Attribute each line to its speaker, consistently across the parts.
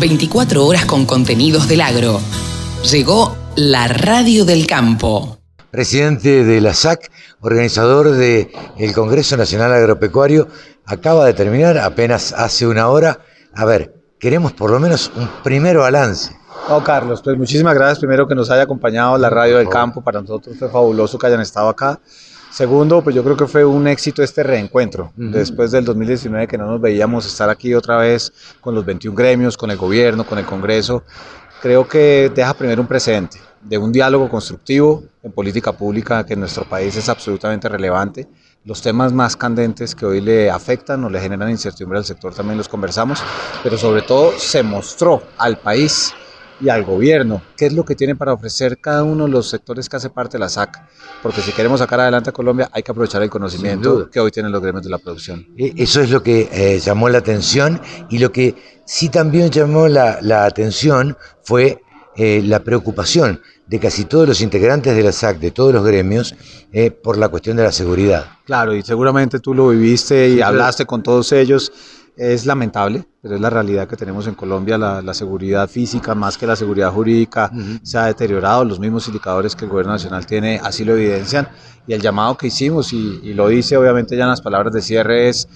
Speaker 1: 24 horas con contenidos del agro. Llegó la radio del campo.
Speaker 2: Presidente de la SAC, organizador del Congreso Nacional Agropecuario, acaba de terminar apenas hace una hora. A ver, queremos por lo menos un primer balance.
Speaker 3: No, Carlos, pues muchísimas gracias primero que nos haya acompañado la radio del campo. Para nosotros fue fabuloso que hayan estado acá. Segundo, pues yo creo que fue un éxito este reencuentro. Después del 2019 que no nos veíamos estar aquí otra vez con los 21 gremios, con el gobierno, con el Congreso, creo que deja primero un precedente de un diálogo constructivo en política pública que en nuestro país es absolutamente relevante. Los temas más candentes que hoy le afectan o le generan incertidumbre al sector también los conversamos, pero sobre todo se mostró al país y al gobierno qué es lo que tiene para ofrecer cada uno de los sectores que hace parte de la SAC. Porque si queremos sacar adelante a Colombia hay que aprovechar el conocimiento que hoy tienen los gremios de la producción.
Speaker 2: E, eso es lo que eh, llamó la atención y lo que sí también llamó la, atención fue eh, la preocupación de casi todos los integrantes de la SAC, de todos los gremios, eh, por la cuestión de la seguridad.
Speaker 3: Claro, y seguramente tú lo viviste y hablaste con todos ellos. Es lamentable, pero es la realidad que tenemos en Colombia. La, seguridad física, más que la seguridad jurídica, se ha deteriorado. Los mismos indicadores que el gobierno nacional tiene así lo evidencian. Y el llamado que hicimos, y, y lo dice obviamente ya en las palabras de cierre, es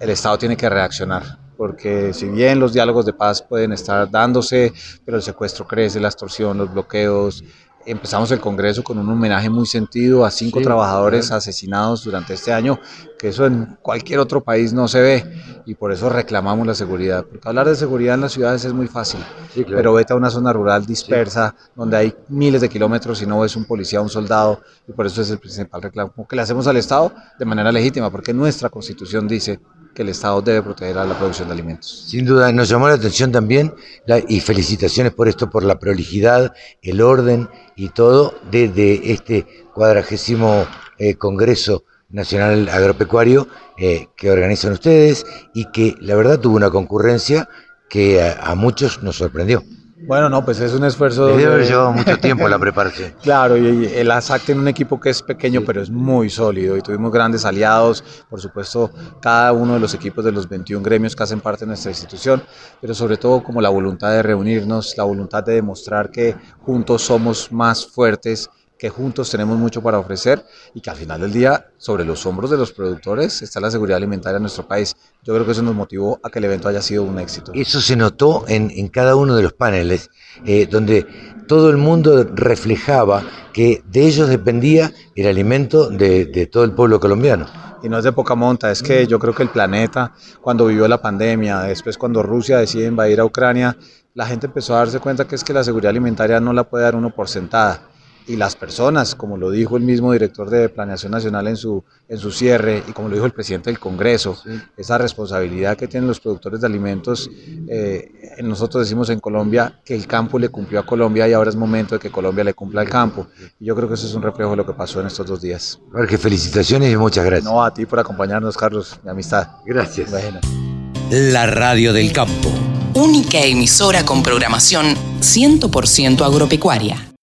Speaker 3: el Estado tiene que reaccionar porque si bien los diálogos de paz pueden estar dándose, pero el secuestro crece, la extorsión, los bloqueos, empezamos el Congreso con un homenaje muy sentido a cinco trabajadores asesinados durante este año, que eso en cualquier otro país no se ve y por eso reclamamos la seguridad. Porque hablar de seguridad en las ciudades es muy fácil, pero vete a una zona rural dispersa donde hay miles de kilómetros y no ves un policía, un soldado y por eso es el principal reclamo que le hacemos al Estado de manera legítima, porque nuestra constitución dice que el Estado debe proteger a la producción de alimentos.
Speaker 2: Sin duda, nos llamó la atención también, y felicitaciones por esto, por la prolijidad, el orden y todo de, este cuadragésimo eh, Congreso Nacional Agropecuario eh, que organizan ustedes y que la verdad tuvo una concurrencia que a muchos nos sorprendió.
Speaker 3: Bueno, no, pues es un esfuerzo.
Speaker 2: Debe haber llevado mucho tiempo la preparación.
Speaker 3: claro, y el ASAC tiene un equipo que es pequeño, pero es muy sólido y tuvimos grandes aliados, por supuesto, cada uno de los equipos de los 21 gremios que hacen parte de nuestra institución, pero sobre todo como la voluntad de reunirnos, la voluntad de demostrar que juntos somos más fuertes que juntos tenemos mucho para ofrecer y que al final del día sobre los hombros de los productores está la seguridad alimentaria en nuestro país. Yo creo que eso nos motivó a que el evento haya sido un éxito.
Speaker 2: Eso se notó en, en cada uno de los paneles, eh, donde todo el mundo reflejaba que de ellos dependía el alimento de, de todo el pueblo colombiano
Speaker 3: y no es de poca monta, es que yo creo que el planeta, cuando vivió la pandemia, después cuando Rusia decide invadir a Ucrania, la gente empezó a darse cuenta que es que la seguridad alimentaria no la puede dar uno por sentada y las personas, como lo dijo el mismo director de Planeación Nacional en su, en su cierre y como lo dijo el presidente del Congreso, esa responsabilidad que tienen los productores de alimentos, eh, nosotros decimos en Colombia que el campo le cumplió a Colombia y ahora es momento de que Colombia le cumpla al campo. Y yo creo que eso es un reflejo de lo que pasó en estos dos días.
Speaker 2: Jorge, felicitaciones y muchas gracias.
Speaker 3: No, a ti por acompañarnos, Carlos, mi amistad.
Speaker 2: Gracias.
Speaker 1: La Radio del Campo. Única emisora con programación 100% agropecuaria.